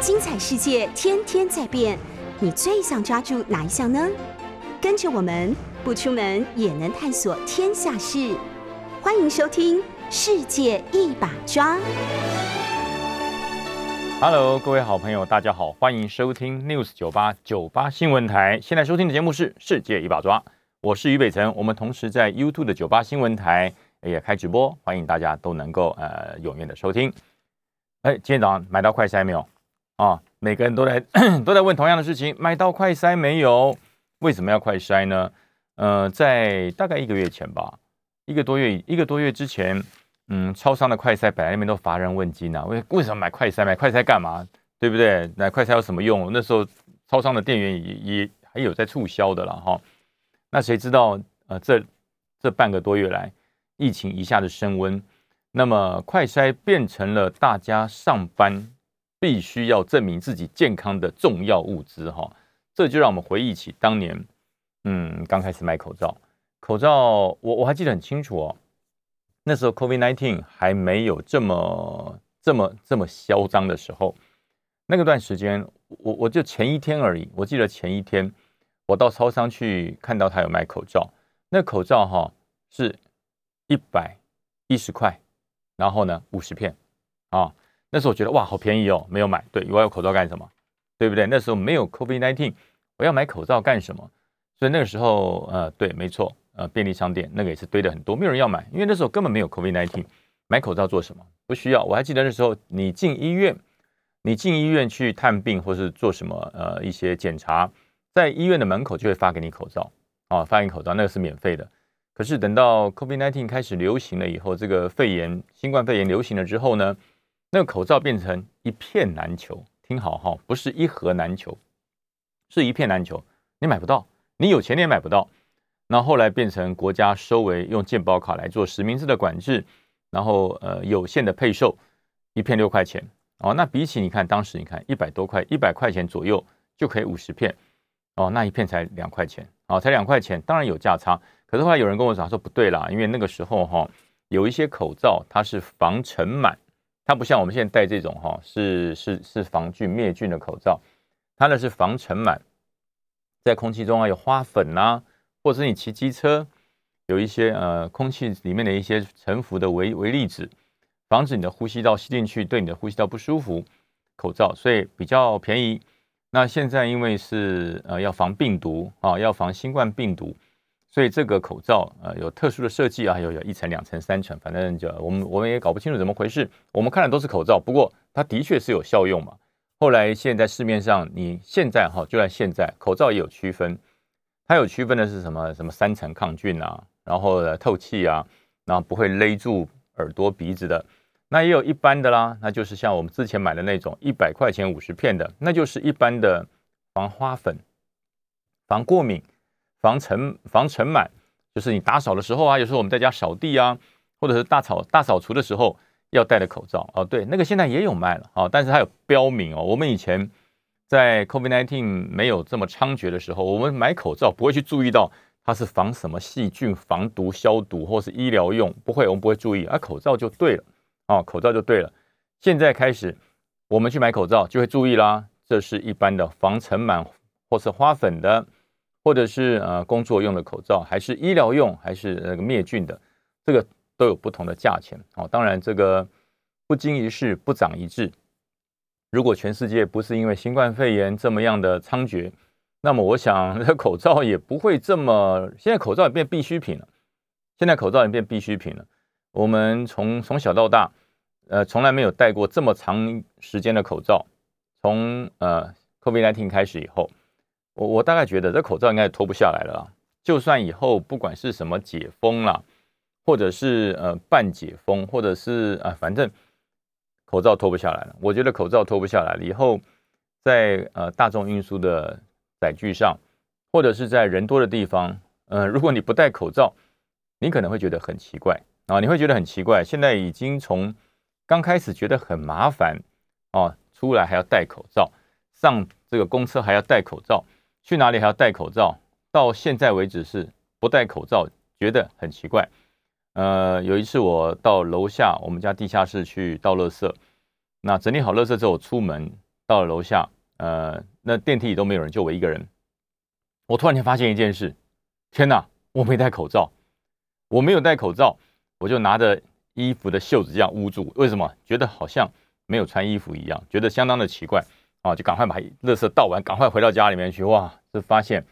精彩世界天天在变，你最想抓住哪一项呢？跟着我们不出门也能探索天下事，欢迎收听《世界一把抓》。Hello，各位好朋友，大家好，欢迎收听 News 九八九八新闻台。现在收听的节目是《世界一把抓》，我是于北辰。我们同时在 YouTube 的九八新闻台也开直播，欢迎大家都能够呃踊跃的收听。哎，今天早上买到快筛没有？啊，每个人都在 都在问同样的事情，买到快筛没有？为什么要快筛呢？呃，在大概一个月前吧，一个多月一个多月之前，嗯，超商的快筛本来那边都乏人问津啊，为为什么买快筛？买快筛干嘛？对不对？买快筛有什么用？那时候超商的店员也也还有在促销的了哈。那谁知道呃，这这半个多月来，疫情一下子升温，那么快筛变成了大家上班必须要证明自己健康的重要物资哈。这就让我们回忆起当年，嗯，刚开始买口罩，口罩我我还记得很清楚哦。那时候 COVID-19 还没有这么这么这么嚣张的时候，那个段时间，我我就前一天而已。我记得前一天，我到超商去看到他有卖口罩，那口罩哈是一百一十块，然后呢五十片啊。那时候我觉得哇好便宜哦，没有买。对，我要口罩干什么？对不对？那时候没有 COVID-19，我要买口罩干什么？所以那个时候，呃，对，没错。呃，便利商店那个也是堆的很多，没有人要买，因为那时候根本没有 COVID-19，买口罩做什么？不需要。我还记得那时候，你进医院，你进医院去探病或是做什么呃一些检查，在医院的门口就会发给你口罩啊，发给你口罩，那个是免费的。可是等到 COVID-19 开始流行了以后，这个肺炎、新冠肺炎流行了之后呢，那个口罩变成一片难求。听好哈，不是一盒难求，是一片难求，你买不到，你有钱你也买不到。那后来变成国家收为用健保卡来做实名制的管制，然后呃有限的配售，一片六块钱哦。那比起你看当时你看一百多块，一百块钱左右就可以五十片哦，那一片才两块钱哦，才两块钱，当然有价差。可是后来有人跟我讲说不对啦，因为那个时候哈有一些口罩它是防尘螨，它不像我们现在戴这种哈是是是防菌灭菌的口罩，它呢是防尘螨，在空气中啊有花粉呐。或者是你骑机车，有一些呃空气里面的一些沉浮的微微粒子，防止你的呼吸道吸进去，对你的呼吸道不舒服。口罩所以比较便宜。那现在因为是呃要防病毒啊，要防新冠病毒，所以这个口罩呃有特殊的设计啊，有有一层、两层、三层，反正就我们我们也搞不清楚怎么回事。我们看的都是口罩，不过它的确是有效用嘛。后来现在市面上，你现在哈，就在现在，口罩也有区分。它有区分的是什么？什么三层抗菌啊，然后透气啊，然后不会勒住耳朵鼻子的。那也有一般的啦，那就是像我们之前买的那种一百块钱五十片的，那就是一般的防花粉、防过敏、防尘、防尘螨。就是你打扫的时候啊，有时候我们在家扫地啊，或者是大扫大扫除的时候要戴的口罩哦。对，那个现在也有卖了啊，但是它有标明哦。我们以前。在 COVID-19 没有这么猖獗的时候，我们买口罩不会去注意到它是防什么细菌、防毒、消毒或是医疗用，不会，我们不会注意，啊，口罩就对了，啊，口罩就对了。现在开始，我们去买口罩就会注意啦，这是一般的防尘螨或是花粉的，或者是呃工作用的口罩，还是医疗用，还是那个灭菌的，这个都有不同的价钱。哦，当然这个不经一事不长一智。如果全世界不是因为新冠肺炎这么样的猖獗，那么我想这口罩也不会这么。现在口罩也变必需品了，现在口罩也变必需品了。我们从从小到大，呃，从来没有戴过这么长时间的口罩。从呃 COVID-19 开始以后，我我大概觉得这口罩应该脱不下来了啦。就算以后不管是什么解封啦，或者是呃半解封，或者是啊，反正。口罩脱不下来了，我觉得口罩脱不下来了以后，在呃大众运输的载具上，或者是在人多的地方，呃，如果你不戴口罩，你可能会觉得很奇怪啊，你会觉得很奇怪。现在已经从刚开始觉得很麻烦啊，出来还要戴口罩，上这个公车还要戴口罩，去哪里还要戴口罩，到现在为止是不戴口罩，觉得很奇怪。呃，有一次我到楼下我们家地下室去倒垃圾，那整理好垃圾之后出门，到了楼下，呃，那电梯里都没有人，就我一个人。我突然间发现一件事，天哪，我没戴口罩，我没有戴口罩，我就拿着衣服的袖子这样捂住，为什么？觉得好像没有穿衣服一样，觉得相当的奇怪啊，就赶快把垃圾倒完，赶快回到家里面去。哇，这发现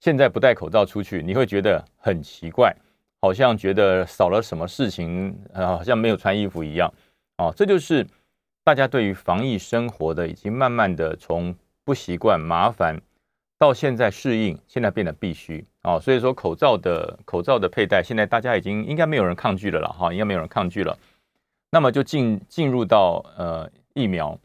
现在不戴口罩出去，你会觉得很奇怪，好像觉得少了什么事情，呃，好像没有穿衣服一样。哦，这就是大家对于防疫生活的，已经慢慢的从不习惯、麻烦。到现在适应，现在变得必须啊，所以说口罩的口罩的佩戴，现在大家已经应该没有人抗拒了了哈，应该没有人抗拒了。那么就进进入到呃疫苗，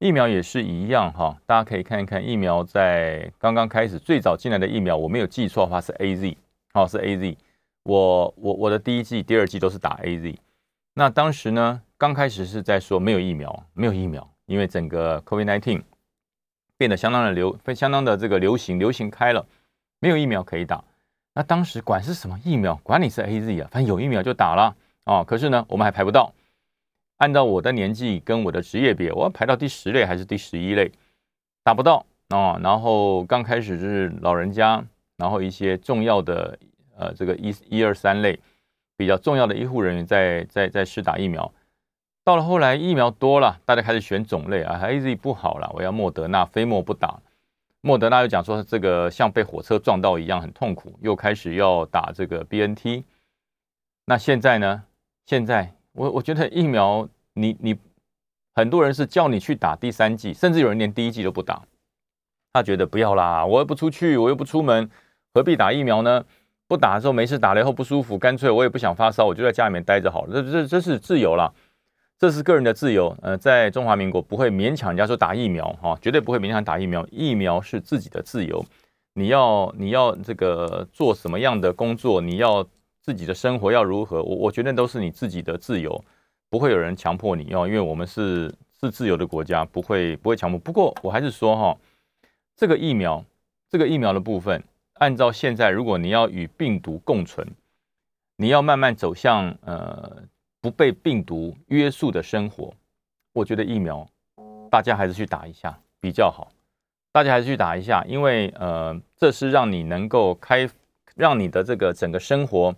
疫苗也是一样哈，大家可以看一看疫苗在刚刚开始最早进来的疫苗，我没有记错的话是 A Z，哦是 A Z，我我我的第一季、第二季都是打 A Z。那当时呢，刚开始是在说没有疫苗，没有疫苗，因为整个 COVID nineteen。变得相当的流，相当的这个流行，流行开了，没有疫苗可以打。那当时管是什么疫苗，管你是 A Z 啊，反正有疫苗就打了啊。可是呢，我们还排不到。按照我的年纪跟我的职业别，我要排到第十类还是第十一类，打不到啊。然后刚开始是老人家，然后一些重要的呃这个一一二三类比较重要的医护人员在在在试打疫苗。到了后来，疫苗多了，大家开始选种类啊。A Z 不好了，我要莫德纳，非莫不打。莫德纳又讲说这个像被火车撞到一样很痛苦，又开始要打这个 B N T。那现在呢？现在我我觉得疫苗，你你很多人是叫你去打第三剂，甚至有人连第一剂都不打。他觉得不要啦，我又不出去，我又不出门，何必打疫苗呢？不打的时候没事，打了以后不舒服，干脆我也不想发烧，我就在家里面待着好了。这这这是自由了。这是个人的自由，呃，在中华民国不会勉强人家说打疫苗，哈，绝对不会勉强打疫苗。疫苗是自己的自由，你要你要这个做什么样的工作，你要自己的生活要如何，我我觉得都是你自己的自由，不会有人强迫你哦，因为我们是是自由的国家，不会不会强迫。不过我还是说哈，这个疫苗，这个疫苗的部分，按照现在，如果你要与病毒共存，你要慢慢走向呃。不被病毒约束的生活，我觉得疫苗大家还是去打一下比较好。大家还是去打一下，因为呃，这是让你能够开，让你的这个整个生活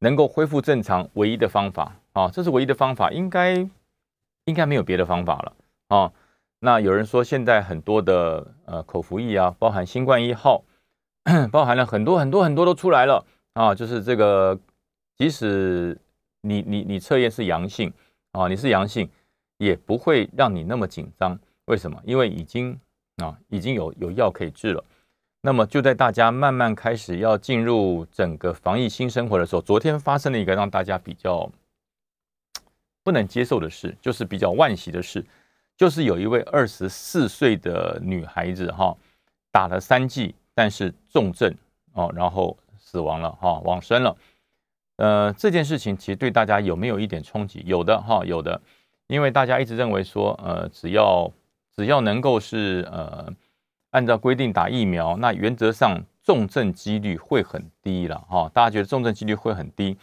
能够恢复正常唯一的方法啊，这是唯一的方法，应该应该没有别的方法了啊。那有人说现在很多的呃口服液啊，包含新冠一号，包含了很多很多很多都出来了啊，就是这个即使。你你你测验是阳性啊，你是阳性，也不会让你那么紧张。为什么？因为已经啊已经有有药可以治了。那么就在大家慢慢开始要进入整个防疫新生活的时候，昨天发生了一个让大家比较不能接受的事，就是比较惋惜的事，就是有一位二十四岁的女孩子哈，打了三剂，但是重症哦，然后死亡了哈，往生了。呃，这件事情其实对大家有没有一点冲击？有的哈，有的，因为大家一直认为说，呃，只要只要能够是呃按照规定打疫苗，那原则上重症几率会很低了哈。大家觉得重症几率会很低，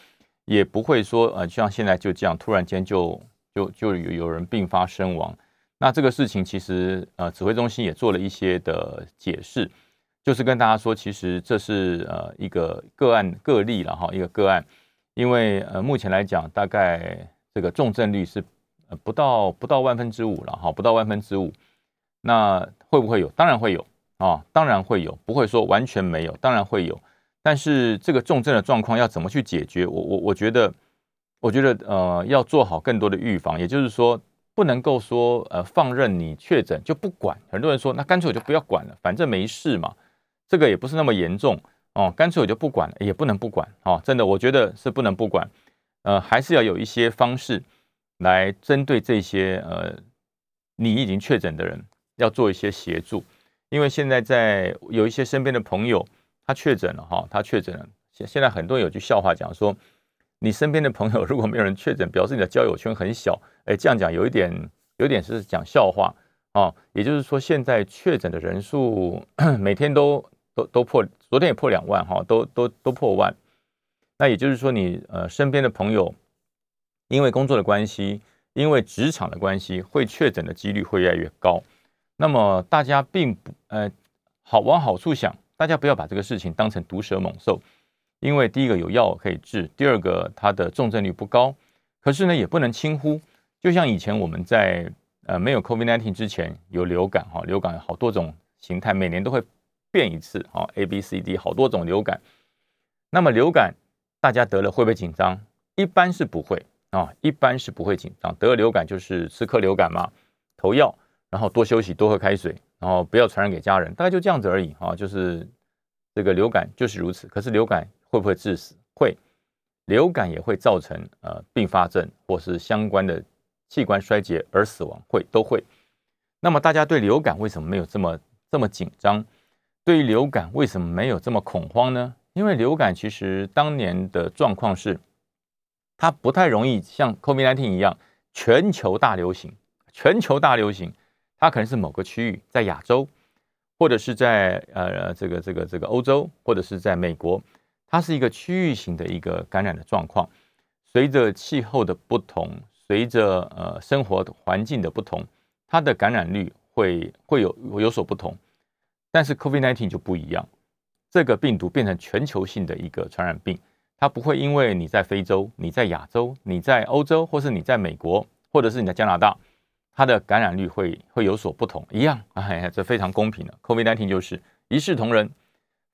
也不会说呃像现在就这样突然间就就就有有人并发身亡。那这个事情其实呃指挥中心也做了一些的解释，就是跟大家说，其实这是呃一个个案个例了哈，一个个案。因为呃，目前来讲，大概这个重症率是呃不到不到万分之五了哈，不到万分之五。那会不会有？当然会有啊，当然会有，不会说完全没有，当然会有。但是这个重症的状况要怎么去解决？我我我觉得，我觉得呃要做好更多的预防，也就是说，不能够说呃放任你确诊就不管。很多人说，那干脆我就不要管了，反正没事嘛，这个也不是那么严重。哦，干脆我就不管了，也不能不管哦。真的，我觉得是不能不管，呃，还是要有一些方式来针对这些呃，你已经确诊的人，要做一些协助。因为现在在有一些身边的朋友，他确诊了哈，他确诊了。现现在很多人有句笑话讲说，你身边的朋友如果没有人确诊，表示你的交友圈很小。哎，这样讲有一点，有点是讲笑话哦。也就是说，现在确诊的人数 每天都。都都破，昨天也破两万哈，都都都破万。那也就是说，你呃身边的朋友，因为工作的关系，因为职场的关系，会确诊的几率会越来越高那么大家并不呃好往好处想，大家不要把这个事情当成毒蛇猛兽，因为第一个有药可以治，第二个它的重症率不高，可是呢也不能轻忽。就像以前我们在呃没有 COVID-19 之前有流感哈，流感有好多种形态，每年都会变一次啊，A、B、C、D 好多种流感。那么流感大家得了会不会紧张？一般是不会啊，一般是不会紧张。得了流感就是吃颗流感嘛，投药，然后多休息，多喝开水，然后不要传染给家人，大概就这样子而已啊。就是这个流感就是如此。可是流感会不会致死？会，流感也会造成呃并发症或是相关的器官衰竭而死亡，会都会。那么大家对流感为什么没有这么这么紧张？对于流感为什么没有这么恐慌呢？因为流感其实当年的状况是。它不太容易像 COVID-19 一样全球大流行，全球大流行，它可能是某个区域，在亚洲，或者是在呃这个这个这个欧洲，或者是在美国，它是一个区域性的一个感染的状况。随着气候的不同，随着呃生活环境的不同，它的感染率会会有有所不同。但是 COVID-19 就不一样，这个病毒变成全球性的一个传染病。它不会因为你在非洲、你在亚洲、你在欧洲，或是你在美国，或者是你在加拿大，它的感染率会会有所不同，一样，哎，这非常公平的。COVID-19 就是一视同仁，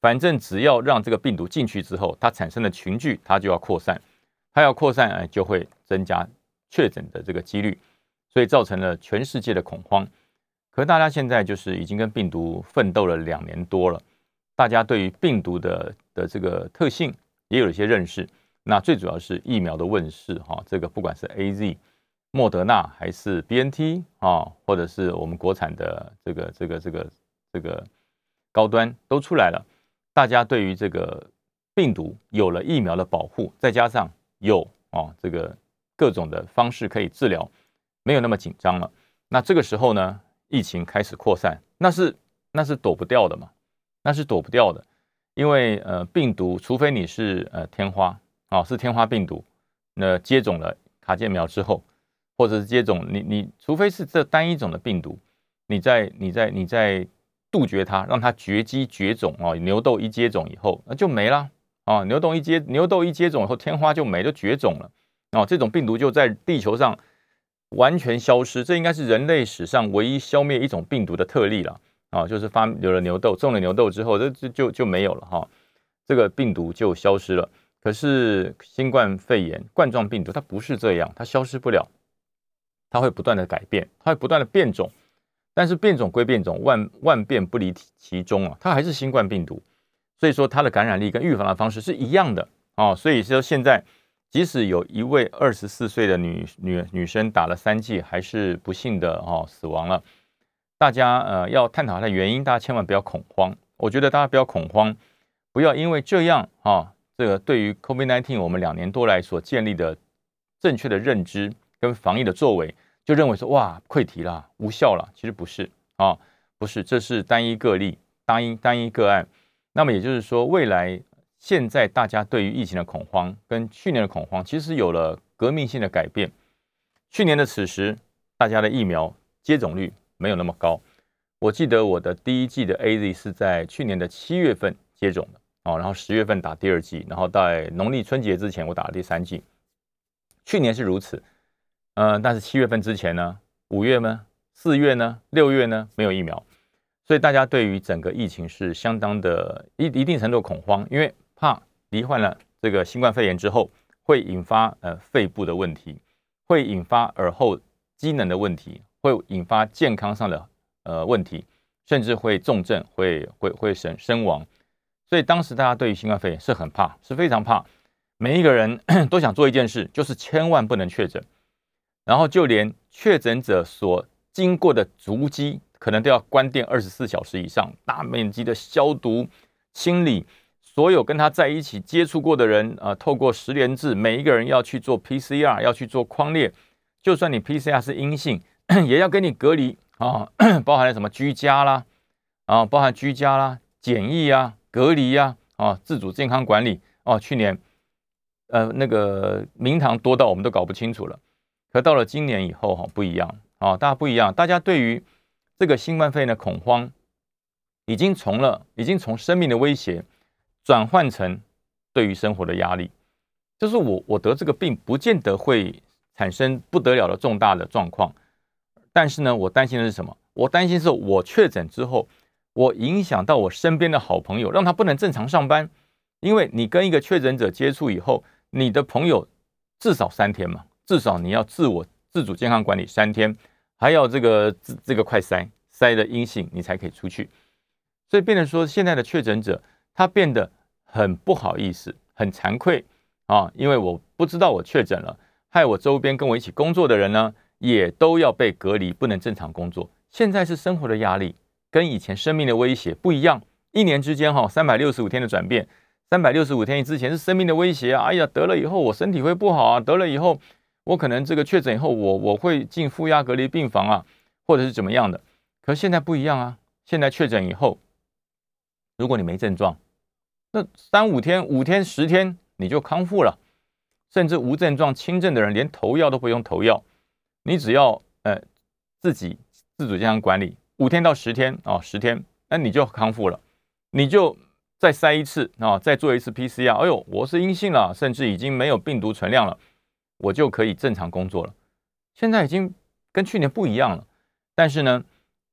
反正只要让这个病毒进去之后，它产生的群聚，它就要扩散，它要扩散，哎，就会增加确诊的这个几率，所以造成了全世界的恐慌。可大家现在就是已经跟病毒奋斗了两年多了，大家对于病毒的的这个特性。也有一些认识，那最主要是疫苗的问世哈，这个不管是 A Z、莫德纳还是 B N T 啊，或者是我们国产的这个这个这个这个高端都出来了，大家对于这个病毒有了疫苗的保护，再加上有啊这个各种的方式可以治疗，没有那么紧张了。那这个时候呢，疫情开始扩散，那是那是躲不掉的嘛，那是躲不掉的。因为呃，病毒除非你是呃天花啊，是天花病毒，那接种了卡介苗之后，或者是接种你你，除非是这单一种的病毒，你在你在你在杜绝它，让它绝迹绝种啊，牛痘一接种以后，那就没了啊，牛痘一接牛痘一接种以后，天花就没就绝种了啊，这种病毒就在地球上完全消失，这应该是人类史上唯一消灭一种病毒的特例了。啊，就是发有了牛痘，中了牛痘之后，这这就就没有了哈，这个病毒就消失了。可是新冠肺炎冠状病毒它不是这样，它消失不了，它会不断的改变，它会不断的变种。但是变种归变种，万万变不离其中啊，它还是新冠病毒，所以说它的感染力跟预防的方式是一样的啊。所以说现在即使有一位二十四岁的女女女生打了三剂，还是不幸的哦死亡了。大家呃要探讨它的原因，大家千万不要恐慌。我觉得大家不要恐慌，不要因为这样啊，这个对于 COVID-19 我们两年多来所建立的正确的认知跟防疫的作为，就认为说哇溃堤了，无效了。其实不是啊，不是，这是单一个例，单一单一个案。那么也就是说，未来现在大家对于疫情的恐慌跟去年的恐慌，其实有了革命性的改变。去年的此时，大家的疫苗接种率。没有那么高。我记得我的第一季的 A Z 是在去年的七月份接种的哦，然后十月份打第二季，然后在农历春节之前我打了第三季。去年是如此，呃，但是七月份之前呢，五月呢，四月呢，六月呢，没有疫苗，所以大家对于整个疫情是相当的一一定程度恐慌，因为怕罹患了这个新冠肺炎之后会引发呃肺部的问题，会引发耳后机能的问题。会引发健康上的呃问题，甚至会重症，会会会身身亡。所以当时大家对于新冠肺炎是很怕，是非常怕。每一个人 都想做一件事，就是千万不能确诊。然后就连确诊者所经过的足迹，可能都要关店二十四小时以上，大面积的消毒清理。所有跟他在一起接触过的人，呃，透过十连制，每一个人要去做 PCR，要去做框列。就算你 PCR 是阴性。也要跟你隔离啊，包含了什么居家啦，啊，包含居家啦、检疫啊、隔离呀，啊，自主健康管理哦。去年，呃，那个名堂多到我们都搞不清楚了。可到了今年以后哈，不一样啊，大家不一样，大家对于这个新冠肺炎的恐慌，已经从了，已经从生命的威胁转换成对于生活的压力。就是我我得这个病，不见得会产生不得了的重大的状况，但是呢，我担心的是什么？我担心是我确诊之后，我影响到我身边的好朋友，让他不能正常上班。因为你跟一个确诊者接触以后，你的朋友至少三天嘛，至少你要自我自主健康管理三天。还要这个这这个快筛筛的阴性，你才可以出去。所以变成说，现在的确诊者他变得很不好意思，很惭愧啊，因为我不知道我确诊了，害我周边跟我一起工作的人呢，也都要被隔离，不能正常工作。现在是生活的压力，跟以前生命的威胁不一样。一年之间哈，三百六十五天的转变，三百六十五天之前是生命的威胁啊！哎呀，得了以后我身体会不好啊，得了以后。我可能这个确诊以后，我我会进负压隔离病房啊，或者是怎么样的？可现在不一样啊！现在确诊以后，如果你没症状，那三五天、五天、十天你就康复了，甚至无症状轻症的人连投药都不用投药，你只要呃自己自主健康管理五天到十天啊，十天，那你就康复了，你就再筛一次啊，再做一次 PCR，哎呦，我是阴性了，甚至已经没有病毒存量了。我就可以正常工作了。现在已经跟去年不一样了，但是呢，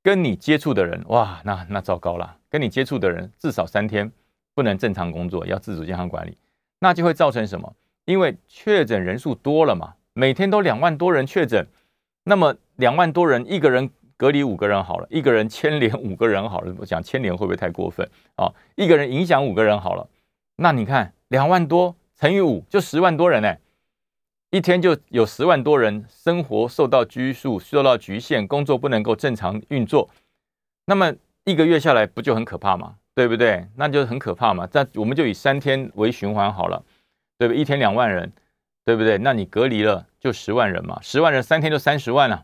跟你接触的人，哇，那那糟糕了。跟你接触的人至少三天不能正常工作，要自主健康管理，那就会造成什么？因为确诊人数多了嘛，每天都两万多人确诊，那么两万多人，一个人隔离五个人好了，一个人牵连五个人好了。我讲牵连会不会太过分啊？一个人影响五个人好了，那你看两万多乘以五就十万多人哎。一天就有十万多人生活受到拘束、受到局限，工作不能够正常运作，那么一个月下来不就很可怕吗？对不对？那就很可怕嘛。那我们就以三天为循环好了，对不对？一天两万人，对不对？那你隔离了就十万人嘛，十万人三天就三十万了，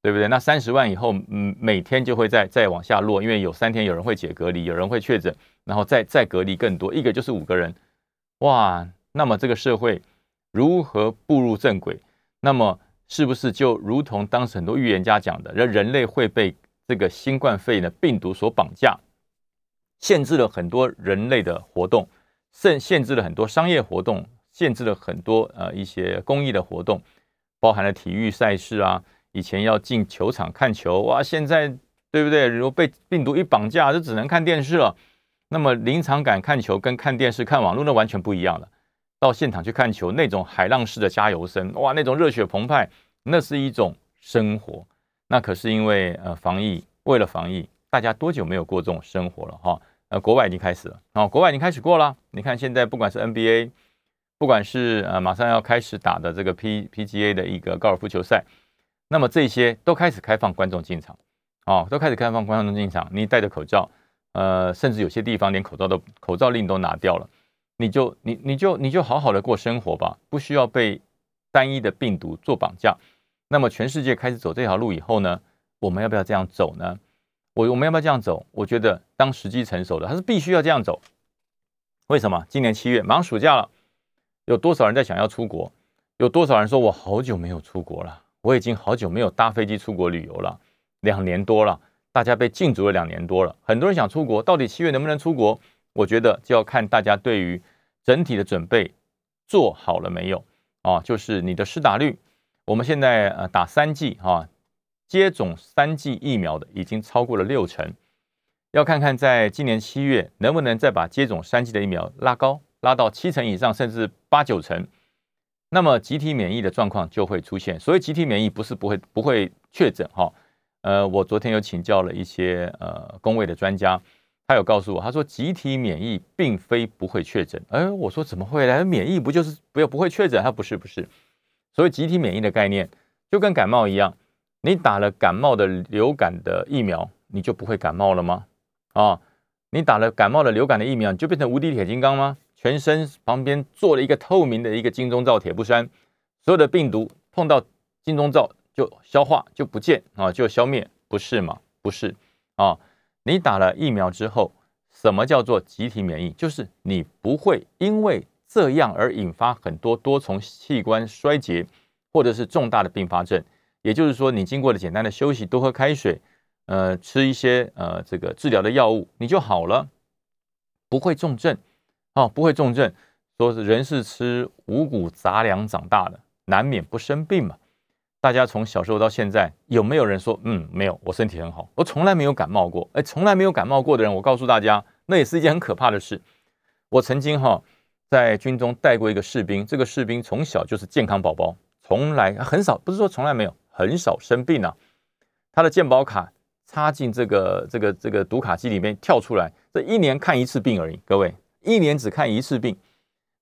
对不对？那三十万以后，嗯，每天就会再再往下落，因为有三天有人会解隔离，有人会确诊，然后再再隔离更多，一个就是五个人，哇，那么这个社会。如何步入正轨？那么是不是就如同当时很多预言家讲的，人人类会被这个新冠肺炎的病毒所绑架，限制了很多人类的活动，限限制了很多商业活动，限制了很多呃一些公益的活动，包含了体育赛事啊。以前要进球场看球，哇，现在对不对？如果被病毒一绑架，就只能看电视了。那么临场感看球跟看电视看网络那完全不一样了。到现场去看球，那种海浪式的加油声，哇，那种热血澎湃，那是一种生活。那可是因为呃防疫，为了防疫，大家多久没有过这种生活了哈？呃，国外已经开始了，哦，国外已经开始过了。你看现在不管是 NBA，不管是呃马上要开始打的这个 P PGA 的一个高尔夫球赛，那么这些都开始开放观众进场，哦，都开始开放观众进场。你戴着口罩，呃，甚至有些地方连口罩都口罩令都拿掉了。你就你你就你就好好的过生活吧，不需要被单一的病毒做绑架。那么全世界开始走这条路以后呢，我们要不要这样走呢？我我们要不要这样走？我觉得当时机成熟了，它是必须要这样走。为什么？今年七月马上暑假了，有多少人在想要出国？有多少人说我好久没有出国了？我已经好久没有搭飞机出国旅游了，两年多了，大家被禁足了两年多了，很多人想出国，到底七月能不能出国？我觉得就要看大家对于整体的准备做好了没有啊？就是你的施打率，我们现在呃打三剂哈，接种三剂疫苗的已经超过了六成，要看看在今年七月能不能再把接种三剂的疫苗拉高，拉到七成以上，甚至八九成，那么集体免疫的状况就会出现。所以集体免疫不是不会不会确诊哈，呃，我昨天有请教了一些呃工位的专家。他有告诉我，他说集体免疫并非不会确诊。哎，我说怎么会呢？免疫不就是不要不会确诊？他不是不是。所以集体免疫的概念就跟感冒一样，你打了感冒的流感的疫苗，你就不会感冒了吗？啊，你打了感冒的流感的疫苗，你就变成无敌铁金刚吗？全身旁边做了一个透明的一个金钟罩铁布衫，所有的病毒碰到金钟罩就消化就不见啊，就消灭？不是吗？不是啊。你打了疫苗之后，什么叫做集体免疫？就是你不会因为这样而引发很多多重器官衰竭，或者是重大的并发症。也就是说，你经过了简单的休息，多喝开水，呃，吃一些呃这个治疗的药物，你就好了，不会重症，哦，不会重症。说是人是吃五谷杂粮长大的，难免不生病嘛。大家从小时候到现在，有没有人说，嗯，没有，我身体很好，我从来没有感冒过。哎，从来没有感冒过的人，我告诉大家，那也是一件很可怕的事。我曾经哈在军中带过一个士兵，这个士兵从小就是健康宝宝，从来很少，不是说从来没有，很少生病啊。他的健保卡插进这个这个这个读卡机里面跳出来，这一年看一次病而已。各位，一年只看一次病。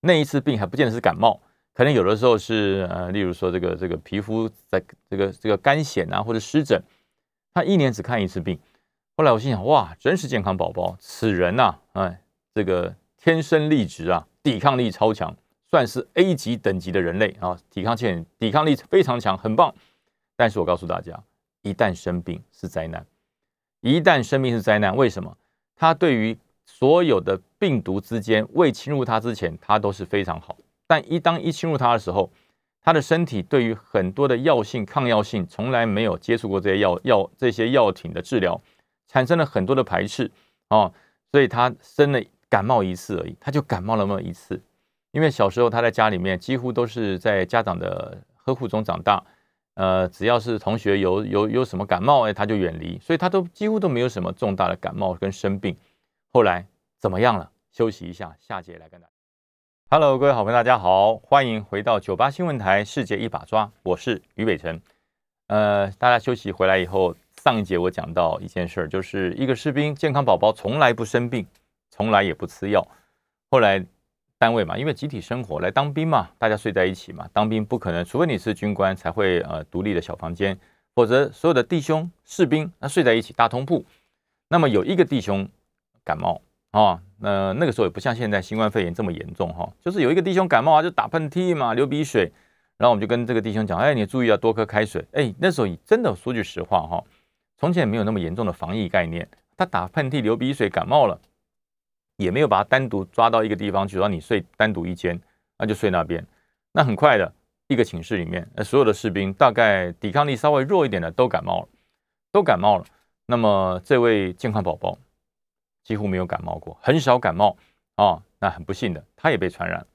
那一次病还不见得是感冒，可能有的时候是呃，例如说这个这个皮肤在这个这个干癣啊，或者湿疹，他一年只看一次病。后来我心想，哇，真是健康宝宝，此人呐，哎，这个天生丽质啊，抵抗力超强，算是 A 级等级的人类啊，抵抗性抵抗力非常强，很棒。但是我告诉大家，一旦生病是灾难，一旦生病是灾难，为什么？他对于所有的病毒之间未侵入它之前，他都是非常好。但一当一侵入它的时候，它的身体对于很多的药性、抗药性，从来没有接触过这些药药这些药品的治疗，产生了很多的排斥哦。所以他生了感冒一次而已，他就感冒了那么一次。因为小时候他在家里面几乎都是在家长的呵护中长大，呃，只要是同学有有有什么感冒，哎，他就远离，所以他都几乎都没有什么重大的感冒跟生病。后来怎么样了？休息一下，下节来跟大家。Hello，各位好朋友，大家好，欢迎回到九八新闻台《世界一把抓》，我是于北辰。呃，大家休息回来以后，上一节我讲到一件事儿，就是一个士兵健康宝宝从来不生病，从来也不吃药。后来单位嘛，因为集体生活来当兵嘛，大家睡在一起嘛，当兵不可能，除非你是军官才会呃独立的小房间，否则所有的弟兄士兵那睡在一起大通铺。那么有一个弟兄。感冒啊，那那个时候也不像现在新冠肺炎这么严重哈，就是有一个弟兄感冒啊，就打喷嚏嘛，流鼻水，然后我们就跟这个弟兄讲，哎，你注意要多喝开水。哎，那时候真的说句实话哈，从前没有那么严重的防疫概念，他打喷嚏、流鼻水、感冒了，也没有把他单独抓到一个地方去，让你睡单独一间，那就睡那边。那很快的一个寝室里面，那所有的士兵大概抵抗力稍微弱一点的都感冒了，都感冒了。那么这位健康宝宝。几乎没有感冒过，很少感冒啊。那很不幸的，他也被传染，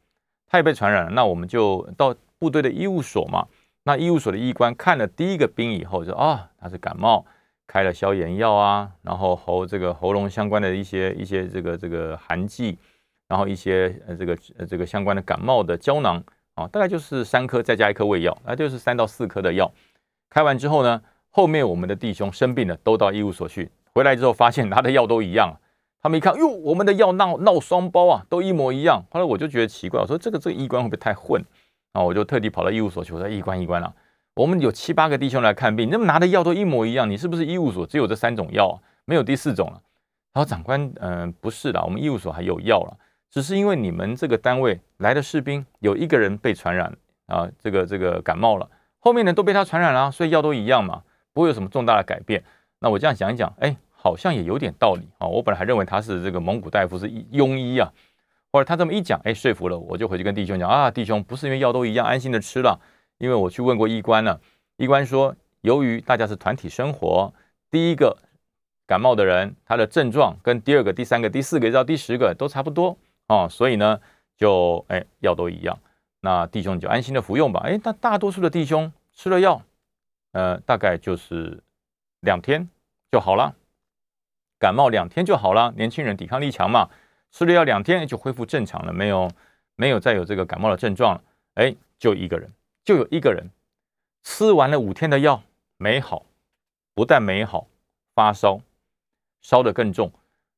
他也被传染了。那我们就到部队的医务所嘛。那医务所的医官看了第一个兵以后，说啊，他是感冒，开了消炎药啊，然后喉这个喉咙相关的一些一些这个这个寒剂，然后一些呃这个呃这个相关的感冒的胶囊啊，大概就是三颗再加一颗胃药，那就是三到四颗的药。开完之后呢，后面我们的弟兄生病了，都到医务所去，回来之后发现拿的药都一样。他们一看，哟，我们的药闹闹双包啊，都一模一样。后来我就觉得奇怪，我说这个这个医官会不会太混啊？我就特地跑到医务所去，我说医官医官啊，我们有七八个弟兄来看病，那么拿的药都一模一样，你是不是医务所只有这三种药，没有第四种了？然后长官，嗯，不是的，我们医务所还有药了，只是因为你们这个单位来的士兵有一个人被传染啊，这个这个感冒了，后面的都被他传染了，所以药都一样嘛，不会有什么重大的改变。那我这样想一讲，哎。好像也有点道理啊！我本来还认为他是这个蒙古大夫，是庸医啊。或者他这么一讲，哎，说服了我，就回去跟弟兄讲啊，弟兄不是因为药都一样，安心的吃了，因为我去问过医官了，医官说，由于大家是团体生活，第一个感冒的人，他的症状跟第二个、第三个、第四个到第十个都差不多啊，所以呢，就哎药都一样，那弟兄你就安心的服用吧。哎，那大多数的弟兄吃了药，呃，大概就是两天就好了。感冒两天就好了，年轻人抵抗力强嘛，吃了药两天就恢复正常了，没有没有再有这个感冒的症状了。哎，就一个人，就有一个人吃完了五天的药没好，不但没好，发烧，烧得更重。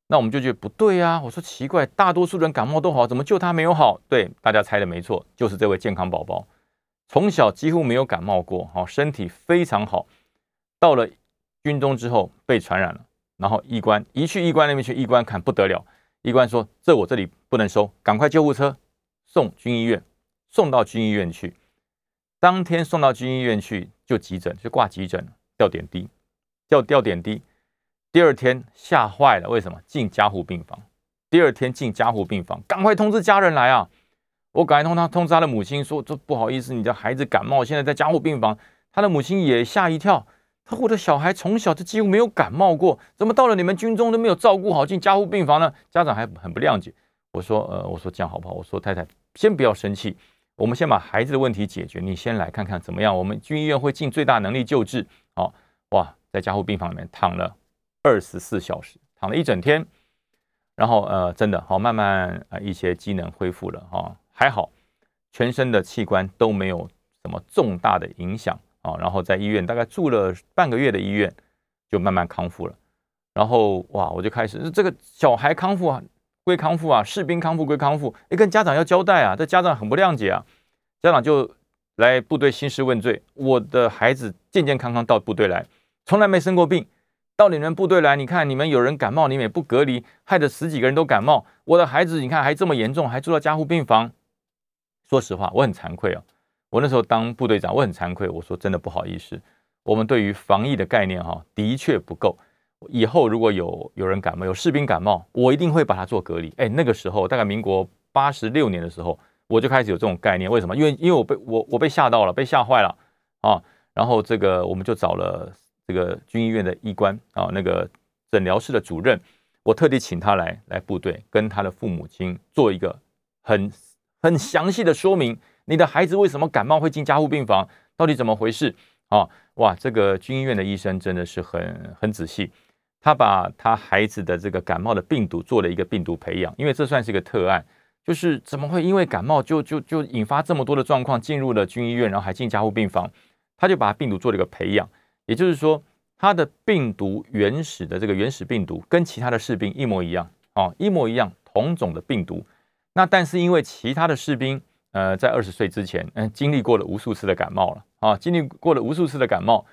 那我们就觉得不对啊，我说奇怪，大多数人感冒都好，怎么就他没有好？对，大家猜的没错，就是这位健康宝宝，从小几乎没有感冒过，好，身体非常好，到了军中之后被传染了。然后医官一去医官那边去，医官看不得了，医官说：“这我这里不能收，赶快救护车送军医院，送到军医院去。当天送到军医院去就急诊，就挂急诊，吊点滴，吊吊点滴。第二天吓坏了，为什么？进加护病房。第二天进加护病房，赶快通知家人来啊！我赶快通他通知他的母亲说：这不好意思，你的孩子感冒，现在在加护病房。他的母亲也吓一跳。”他我的小孩从小就几乎没有感冒过，怎么到了你们军中都没有照顾好，进加护病房呢？家长还很不谅解。我说，呃，我说这样好不好？我说太太，先不要生气，我们先把孩子的问题解决，你先来看看怎么样？我们军医院会尽最大能力救治。好，哇，在加护病房里面躺了二十四小时，躺了一整天，然后呃，真的好，慢慢呃一些机能恢复了哈，还好，全身的器官都没有什么重大的影响啊。然后在医院大概住了半个月的医院，就慢慢康复了。然后哇，我就开始这个小孩康复啊。归康复啊，士兵康复归康复，哎，跟家长要交代啊，这家长很不谅解啊，家长就来部队兴师问罪，我的孩子健健康康到部队来，从来没生过病，到你们部队来，你看你们有人感冒，你们也不隔离，害得十几个人都感冒，我的孩子你看还这么严重，还住到加护病房，说实话，我很惭愧啊，我那时候当部队长，我很惭愧，我说真的不好意思，我们对于防疫的概念哈，的确不够。以后如果有有人感冒，有士兵感冒，我一定会把他做隔离。哎，那个时候大概民国八十六年的时候，我就开始有这种概念。为什么？因为因为我被我我被吓到了，被吓坏了啊！然后这个我们就找了这个军医院的医官啊，那个诊疗室的主任，我特地请他来来部队，跟他的父母亲做一个很很详细的说明。你的孩子为什么感冒会进加护病房？到底怎么回事？啊，哇，这个军医院的医生真的是很很仔细。他把他孩子的这个感冒的病毒做了一个病毒培养，因为这算是一个特案，就是怎么会因为感冒就就就引发这么多的状况，进入了军医院，然后还进加护病房，他就把病毒做了一个培养，也就是说，他的病毒原始的这个原始病毒跟其他的士兵一模一样，哦，一模一样，同种的病毒。那但是因为其他的士兵，呃，在二十岁之前，嗯，经历过了无数次的感冒了，啊，经历过了无数次的感冒，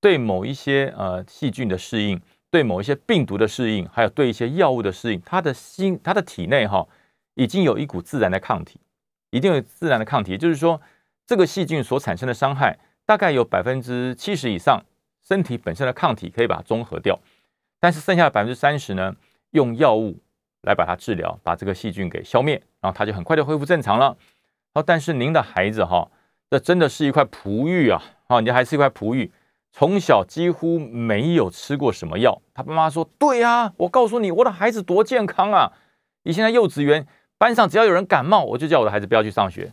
对某一些呃细菌的适应。对某一些病毒的适应，还有对一些药物的适应，他的心、他的体内哈，已经有一股自然的抗体，一定有自然的抗体。就是说，这个细菌所产生的伤害，大概有百分之七十以上，身体本身的抗体可以把它中和掉。但是剩下的百分之三十呢，用药物来把它治疗，把这个细菌给消灭，然后它就很快就恢复正常了。好，但是您的孩子哈，这真的是一块璞玉啊！啊，你还是一块璞玉。从小几乎没有吃过什么药，他爸妈说：“对呀，我告诉你，我的孩子多健康啊！以前在幼稚园班上，只要有人感冒，我就叫我的孩子不要去上学。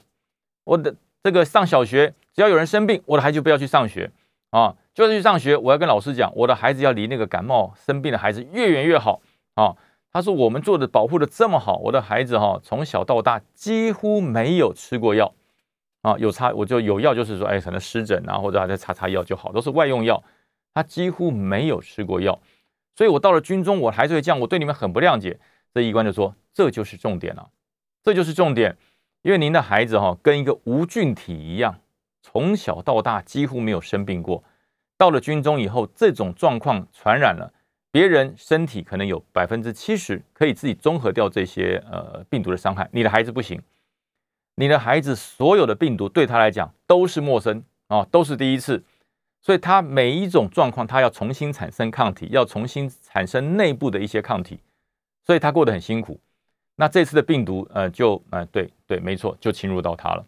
我的这个上小学，只要有人生病，我的孩子就不要去上学啊！就是去上学，我要跟老师讲，我的孩子要离那个感冒生病的孩子越远越好啊！他说我们做的保护的这么好，我的孩子哈从小到大几乎没有吃过药。”啊，有擦我就有药，就是说，哎，可能湿疹啊，或者还在擦擦药就好，都是外用药。他几乎没有吃过药，所以我到了军中，我还是会这样，我对你们很不谅解。这医官就说，这就是重点了，这就是重点，因为您的孩子哈，跟一个无菌体一样，从小到大几乎没有生病过。到了军中以后，这种状况传染了别人，身体可能有百分之七十可以自己综合掉这些呃病毒的伤害，你的孩子不行。你的孩子所有的病毒对他来讲都是陌生啊，都是第一次，所以他每一种状况，他要重新产生抗体，要重新产生内部的一些抗体，所以他过得很辛苦。那这次的病毒，呃，就，呃，对对，没错，就侵入到他了。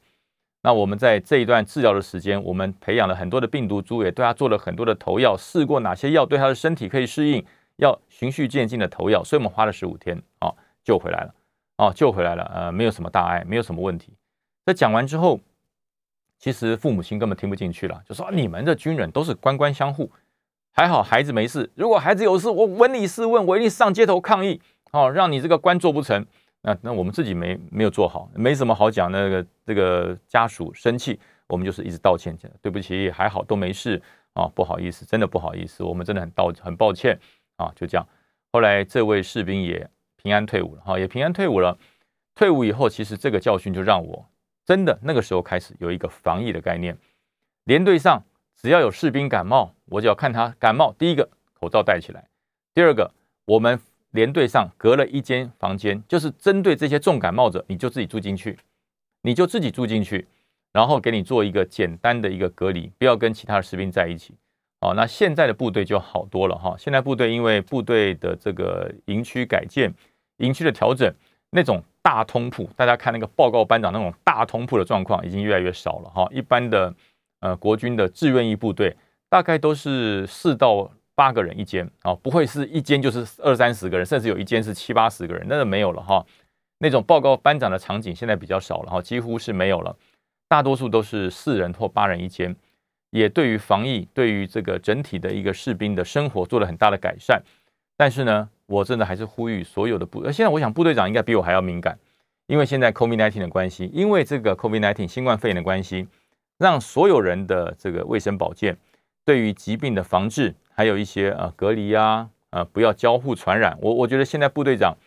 那我们在这一段治疗的时间，我们培养了很多的病毒株，也对他做了很多的投药，试过哪些药对他的身体可以适应，要循序渐进的投药，所以我们花了十五天啊，救回来了，哦，救回来了，呃，没有什么大碍，没有什么问题。在讲完之后，其实父母亲根本听不进去了，就说：“你们的军人都是官官相护，还好孩子没事。如果孩子有事，我闻你试问，我一定上街头抗议，哦，让你这个官做不成。那那我们自己没没有做好，没什么好讲。那个这个家属生气，我们就是一直道歉，对不起，还好都没事啊，不好意思，真的不好意思，我们真的很道很抱歉啊，就这样。后来这位士兵也平安退伍了，哈，也平安退伍了。退伍以后，其实这个教训就让我。真的，那个时候开始有一个防疫的概念。连队上只要有士兵感冒，我就要看他感冒。第一个，口罩戴起来；第二个，我们连队上隔了一间房间，就是针对这些重感冒者，你就自己住进去，你就自己住进去，然后给你做一个简单的一个隔离，不要跟其他的士兵在一起。哦，那现在的部队就好多了哈。现在部队因为部队的这个营区改建、营区的调整，那种。大通铺，大家看那个报告班长那种大通铺的状况已经越来越少了哈。一般的呃国军的志愿役部队大概都是四到八个人一间啊，不会是一间就是二三十个人，甚至有一间是七八十个人，那个没有了哈。那种报告班长的场景现在比较少了哈，几乎是没有了，大多数都是四人或八人一间，也对于防疫，对于这个整体的一个士兵的生活做了很大的改善。但是呢，我真的还是呼吁所有的部，现在我想部队长应该比我还要敏感，因为现在 COVID-19 的关系，因为这个 COVID-19 新冠肺炎的关系，让所有人的这个卫生保健，对于疾病的防治，还有一些呃隔离啊，呃不要交互传染，我我觉得现在部队长。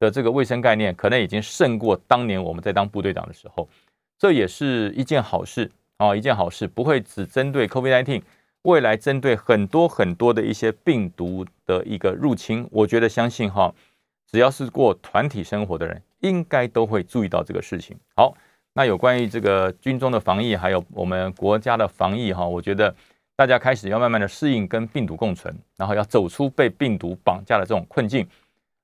的这个卫生概念可能已经胜过当年我们在当部队长的时候，这也是一件好事啊，一件好事，不会只针对 COVID-19，未来针对很多很多的一些病毒的一个入侵，我觉得相信哈，只要是过团体生活的人，应该都会注意到这个事情。好，那有关于这个军中的防疫，还有我们国家的防疫哈，我觉得大家开始要慢慢的适应跟病毒共存，然后要走出被病毒绑架的这种困境，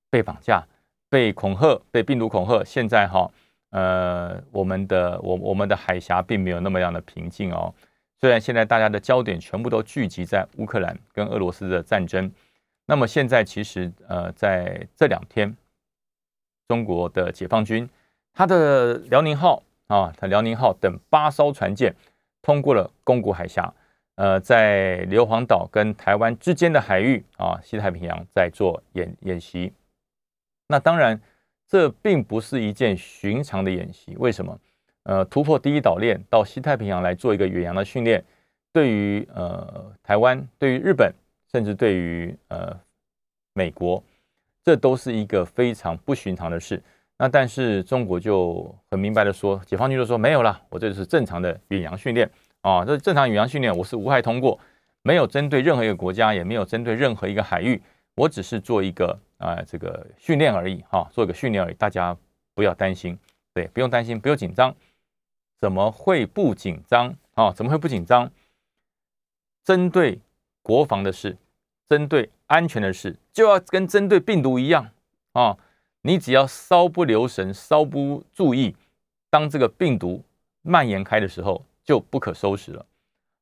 被绑架。被恐吓，被病毒恐吓，现在哈，呃，我们的我我们的海峡并没有那么样的平静哦。虽然现在大家的焦点全部都聚集在乌克兰跟俄罗斯的战争，那么现在其实呃，在这两天，中国的解放军他的辽宁号啊，他辽宁号等八艘船舰通过了宫古海峡，呃，在硫磺岛跟台湾之间的海域啊，西太平洋在做演演习。那当然，这并不是一件寻常的演习。为什么？呃，突破第一岛链到西太平洋来做一个远洋的训练，对于呃台湾、对于日本，甚至对于呃美国，这都是一个非常不寻常的事。那但是中国就很明白的说，解放军就说没有了，我这是正常的远洋训练啊，这正常远洋训练，我是无害通过，没有针对任何一个国家，也没有针对任何一个海域，我只是做一个。啊，这个训练而已哈，做一个训练而已，大家不要担心，对，不用担心，不用紧张，怎么会不紧张啊？怎么会不紧张？针对国防的事，针对安全的事，就要跟针对病毒一样啊！你只要稍不留神，稍不注意，当这个病毒蔓延开的时候，就不可收拾了。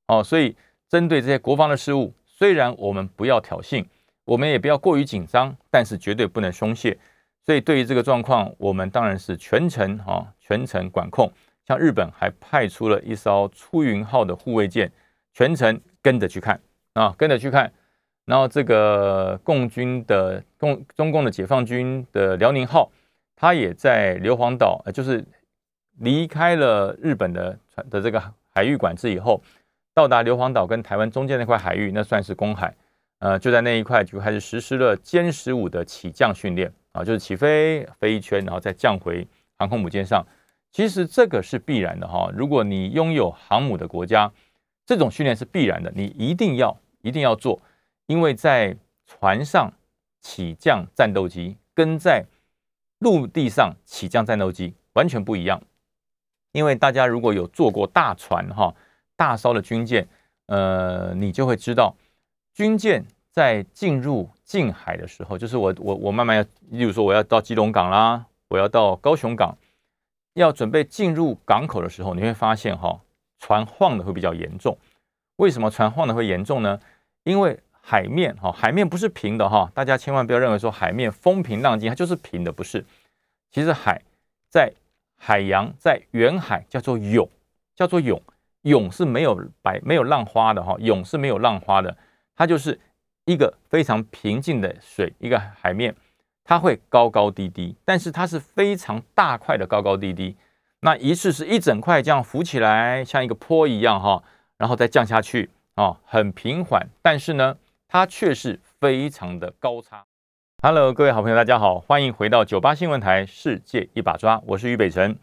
哦，所以针对这些国防的事物，虽然我们不要挑衅。我们也不要过于紧张，但是绝对不能松懈。所以对于这个状况，我们当然是全程哈全程管控。像日本还派出了一艘出云号的护卫舰，全程跟着去看啊，跟着去看。然后这个共军的共中共的解放军的辽宁号，它也在硫磺岛，呃，就是离开了日本的船的这个海域管制以后，到达硫磺岛跟台湾中间那块海域，那算是公海。呃，就在那一块就开始实施了歼十五的起降训练啊，就是起飞飞一圈，然后再降回航空母舰上。其实这个是必然的哈，如果你拥有航母的国家，这种训练是必然的，你一定要一定要做，因为在船上起降战斗机跟在陆地上起降战斗机完全不一样。因为大家如果有坐过大船哈，大艘的军舰，呃，你就会知道。军舰在进入近海的时候，就是我我我慢慢要，例如说我要到基隆港啦，我要到高雄港，要准备进入港口的时候，你会发现哈，船晃的会比较严重。为什么船晃的会严重呢？因为海面哈，海面不是平的哈，大家千万不要认为说海面风平浪静，它就是平的，不是。其实海在海洋在远海叫做涌，叫做涌，涌是没有白没有浪花的哈，涌是没有浪花的。它就是一个非常平静的水，一个海面，它会高高低低，但是它是非常大块的高高低低。那一次是一整块这样浮起来，像一个坡一样哈，然后再降下去啊，很平缓。但是呢，它却是非常的高差。Hello，各位好朋友，大家好，欢迎回到九八新闻台《世界一把抓》，我是于北辰。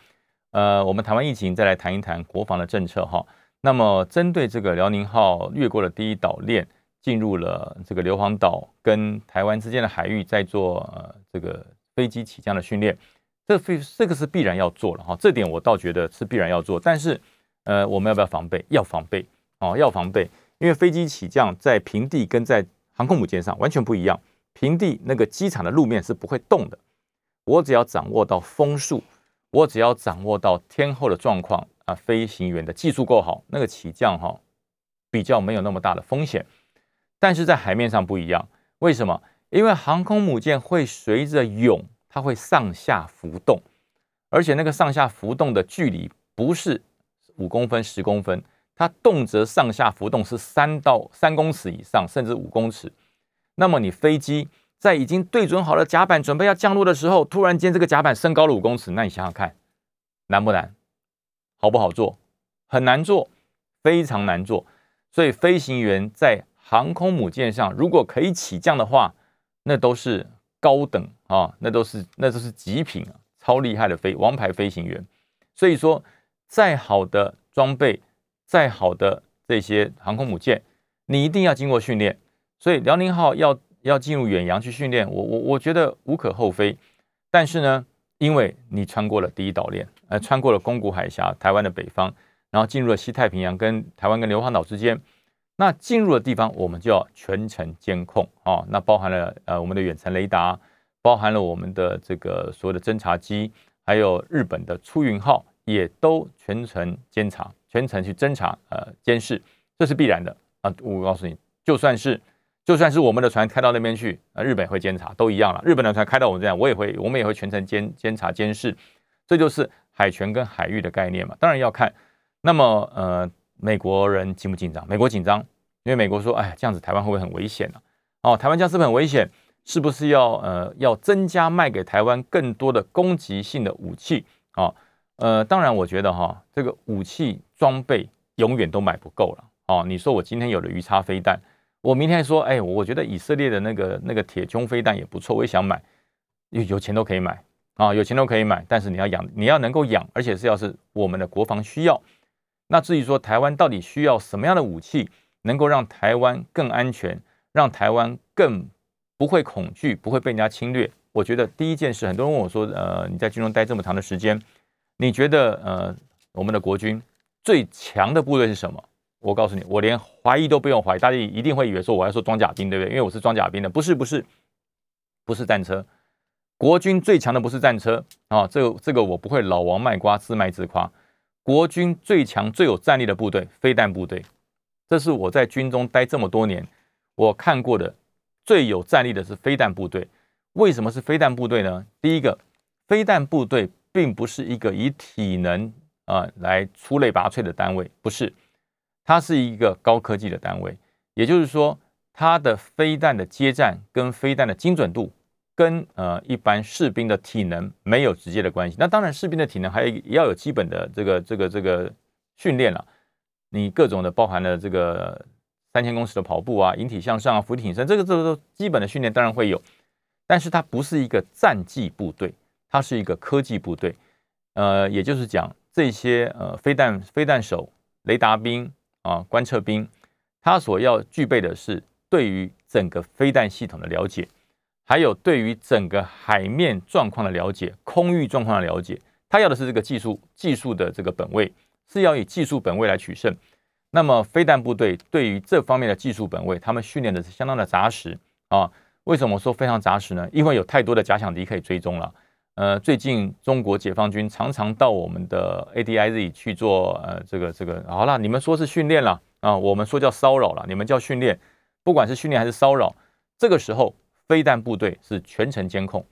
呃，我们台湾疫情再来谈一谈国防的政策哈。那么针对这个辽宁号越过了第一岛链。进入了这个硫磺岛跟台湾之间的海域，在做呃这个飞机起降的训练，这非这个是必然要做了哈，这点我倒觉得是必然要做，但是呃我们要不要防备？要防备哦，要防备，因为飞机起降在平地跟在航空母舰上完全不一样，平地那个机场的路面是不会动的，我只要掌握到风速，我只要掌握到天候的状况啊，飞行员的技术够好，那个起降哈比较没有那么大的风险。但是在海面上不一样，为什么？因为航空母舰会随着涌，它会上下浮动，而且那个上下浮动的距离不是五公分、十公分，它动辄上下浮动是三到三公尺以上，甚至五公尺。那么你飞机在已经对准好了甲板，准备要降落的时候，突然间这个甲板升高了五公尺，那你想想看，难不难？好不好做？很难做，非常难做。所以飞行员在航空母舰上，如果可以起降的话，那都是高等啊，那都是那都是极品啊，超厉害的飞王牌飞行员。所以说，再好的装备，再好的这些航空母舰，你一定要经过训练。所以辽宁号要要进入远洋去训练，我我我觉得无可厚非。但是呢，因为你穿过了第一岛链，呃，穿过了宫古海峡，台湾的北方，然后进入了西太平洋，跟台湾跟硫磺岛之间。那进入的地方，我们就要全程监控啊。那包含了呃我们的远程雷达，包含了我们的这个所有的侦察机，还有日本的出云号，也都全程监察，全程去侦察呃监视，这是必然的啊。我告诉你，就算是就算是我们的船开到那边去，呃，日本会监察，都一样了。日本的船开到我们这样，我也会，我们也会全程监监察监视，这就是海权跟海域的概念嘛。当然要看，那么呃。美国人紧不紧张？美国紧张，因为美国说：“哎，这样子台湾会不会很危险呢？”哦，台湾这样是不是很危险？是不是要呃要增加卖给台湾更多的攻击性的武器？啊，呃，当然，我觉得哈，这个武器装备永远都买不够了。哦，你说我今天有了鱼叉飞弹，我明天说：“哎，我觉得以色列的那个那个铁穹飞弹也不错，我也想买。”有有钱都可以买啊，有钱都可以买，但是你要养，你要能够养，而且是要是我们的国防需要。那至于说台湾到底需要什么样的武器，能够让台湾更安全，让台湾更不会恐惧，不会被人家侵略？我觉得第一件事，很多人问我说：“呃，你在军中待这么长的时间，你觉得呃，我们的国军最强的部队是什么？”我告诉你，我连怀疑都不用怀疑，大家一定会以为说我要说装甲兵，对不对？因为我是装甲兵的，不是，不是，不是战车。国军最强的不是战车啊，这个这个我不会老王卖瓜，自卖自夸。国军最强、最有战力的部队——飞弹部队，这是我在军中待这么多年我看过的最有战力的是飞弹部队。为什么是飞弹部队呢？第一个，飞弹部队并不是一个以体能啊来出类拔萃的单位，不是，它是一个高科技的单位。也就是说，它的飞弹的接战跟飞弹的精准度。跟呃一般士兵的体能没有直接的关系。那当然，士兵的体能还要有基本的这个这个这个训练了。你各种的包含了这个三千公尺的跑步啊，引体向上啊，俯卧撑，这个这个都基本的训练当然会有。但是它不是一个战技部队，它是一个科技部队。呃，也就是讲这些呃飞弹飞弹手、雷达兵啊、观测兵，他所要具备的是对于整个飞弹系统的了解。还有对于整个海面状况的了解、空域状况的了解，他要的是这个技术技术的这个本位，是要以技术本位来取胜。那么飞弹部队对于这方面的技术本位，他们训练的是相当的扎实啊。为什么说非常扎实呢？因为有太多的假想敌可以追踪了。呃，最近中国解放军常常到我们的 ADIZ 去做呃这个这个，好了，你们说是训练了啊，我们说叫骚扰了，你们叫训练，不管是训练还是骚扰，这个时候。飞弹部队是全程监控，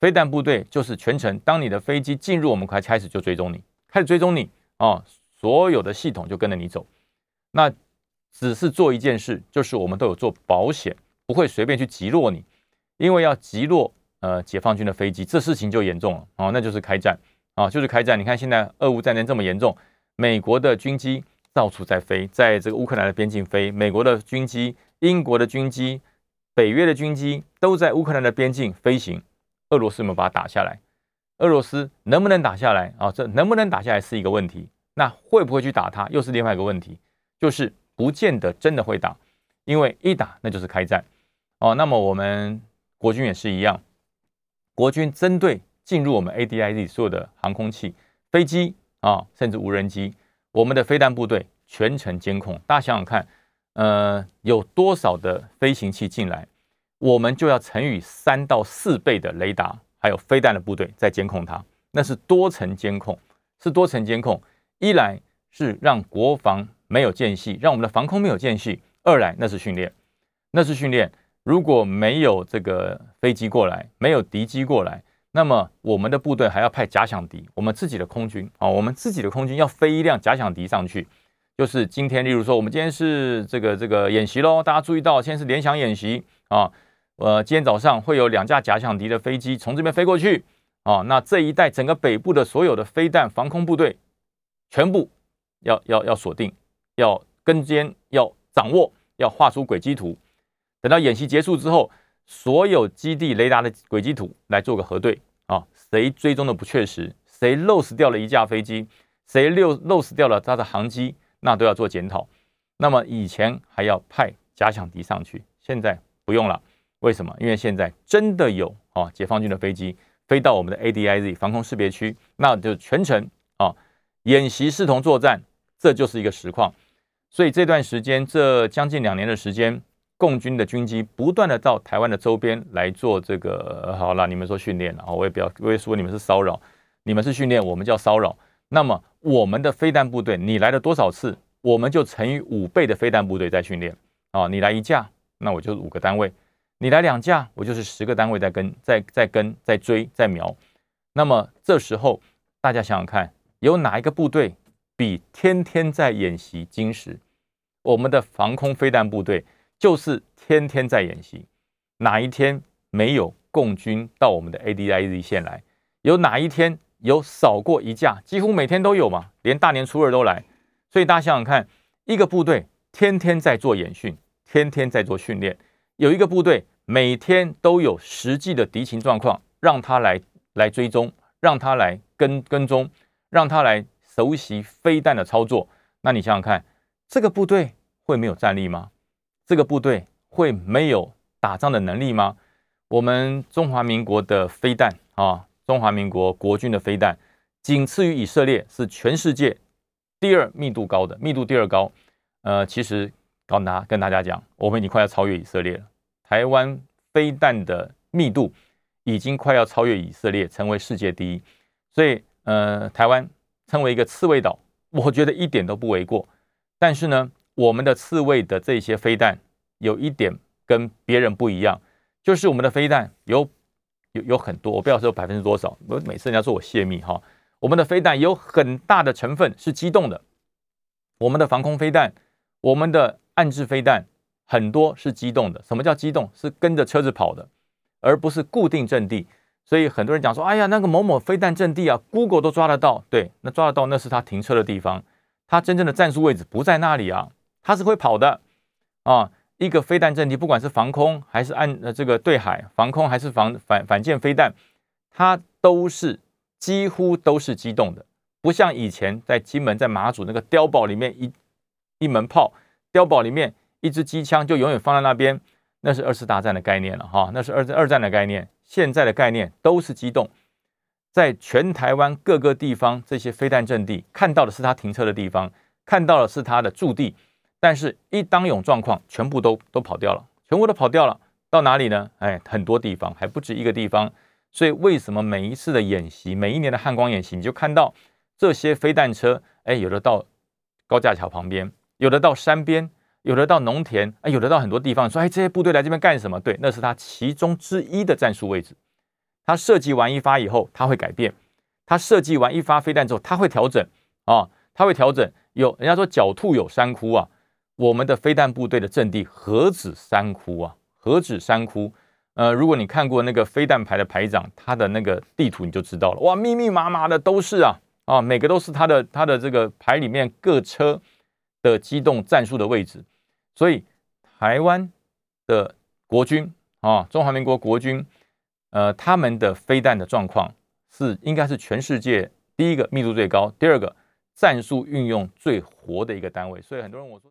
飞弹部队就是全程，当你的飞机进入我们开开始就追踪你，开始追踪你啊，所有的系统就跟着你走。那只是做一件事，就是我们都有做保险，不会随便去击落你，因为要击落呃解放军的飞机，这事情就严重了啊，那就是开战啊，就是开战。你看现在俄乌战争这么严重，美国的军机到处在飞，在这个乌克兰的边境飞，美国的军机、英国的军机。北约的军机都在乌克兰的边境飞行，俄罗斯有没有把它打下来？俄罗斯能不能打下来啊？这能不能打下来是一个问题，那会不会去打它又是另外一个问题，就是不见得真的会打，因为一打那就是开战哦。那么我们国军也是一样，国军针对进入我们 ADIZ 所有的航空器、飞机啊，甚至无人机，我们的飞弹部队全程监控。大家想想看。呃，有多少的飞行器进来，我们就要乘以三到四倍的雷达，还有飞弹的部队在监控它，那是多层监控，是多层监控。一来是让国防没有间隙，让我们的防空没有间隙；二来那是训练，那是训练。如果没有这个飞机过来，没有敌机过来，那么我们的部队还要派假想敌，我们自己的空军啊，我们自己的空军要飞一辆假想敌上去。就是今天，例如说，我们今天是这个这个演习喽，大家注意到，现在是联想演习啊。呃，今天早上会有两架假想敌的飞机从这边飞过去啊。那这一带整个北部的所有的飞弹防空部队，全部要要要锁定，要跟监，要掌握，要画出轨迹图。等到演习结束之后，所有基地雷达的轨迹图来做个核对啊，谁追踪的不确实，谁漏死掉了一架飞机，谁漏漏死掉了他的航机，那都要做检讨。那么以前还要派假想敌上去，现在不用了。为什么？因为现在真的有啊，解放军的飞机飞到我们的 ADIZ 防空识别区，那就全程啊演习视同作战，这就是一个实况。所以这段时间，这将近两年的时间。共军的军机不断的到台湾的周边来做这个，好了，你们说训练了，我也不要，我也说你们是骚扰，你们是训练，我们叫骚扰。那么我们的飞弹部队，你来了多少次，我们就乘以五倍的飞弹部队在训练啊！你来一架，那我就是五个单位；你来两架，我就是十个单位在跟，在在跟，在追，在瞄。那么这时候大家想想看，有哪一个部队比天天在演习精实？我们的防空飞弹部队。就是天天在演习，哪一天没有共军到我们的 ADIZ 线来？有哪一天有少过一架？几乎每天都有嘛，连大年初二都来。所以大家想想看，一个部队天天在做演训，天天在做训练，有一个部队每天都有实际的敌情状况，让他来来追踪，让他来跟跟踪，让他来熟悉飞弹的操作。那你想想看，这个部队会没有战力吗？这个部队会没有打仗的能力吗？我们中华民国的飞弹啊，中华民国国军的飞弹，仅次于以色列，是全世界第二密度高的，密度第二高。呃，其实告诉大家，跟大家讲，我们已经快要超越以色列了。台湾飞弹的密度已经快要超越以色列，成为世界第一。所以，呃，台湾称为一个刺猬岛，我觉得一点都不为过。但是呢？我们的刺猬的这些飞弹有一点跟别人不一样，就是我们的飞弹有有有很多，我不要说百分之多少，我每次人家说我泄密哈，我们的飞弹有很大的成分是机动的，我们的防空飞弹，我们的暗制飞弹很多是机动的。什么叫机动？是跟着车子跑的，而不是固定阵地。所以很多人讲说，哎呀，那个某某飞弹阵地啊，Google 都抓得到，对，那抓得到那是他停车的地方，他真正的战术位置不在那里啊。它是会跑的啊！一个飞弹阵地，不管是防空还是按呃这个对海防空，还是防反反舰飞弹，它都是几乎都是机动的，不像以前在金门在马祖那个碉堡里面一一门炮，碉堡里面一支机枪就永远放在那边，那是二次大战的概念了哈，那是二二战的概念。现在的概念都是机动，在全台湾各个地方这些飞弹阵地看到的是它停车的地方，看到的是它的驻地。但是，一当有状况，全部都都跑掉了，全部都跑掉了，到哪里呢？哎，很多地方，还不止一个地方。所以，为什么每一次的演习，每一年的汉光演习，你就看到这些飞弹车？哎，有的到高架桥旁边，有的到山边，有的到农田，哎，有的到很多地方。说，哎，这些部队来这边干什么？对，那是他其中之一的战术位置。他设计完一发以后，他会改变；他设计完一发飞弹之后，他会调整啊，他会调整。有人家说，狡兔有三窟啊。我们的飞弹部队的阵地何止三窟啊？何止三窟？呃，如果你看过那个飞弹排的排长，他的那个地图你就知道了。哇，密密麻麻的都是啊啊，每个都是他的他的这个排里面各车的机动战术的位置。所以台湾的国军啊，中华民国国军，呃，他们的飞弹的状况是应该是全世界第一个密度最高，第二个战术运用最活的一个单位。所以很多人我说。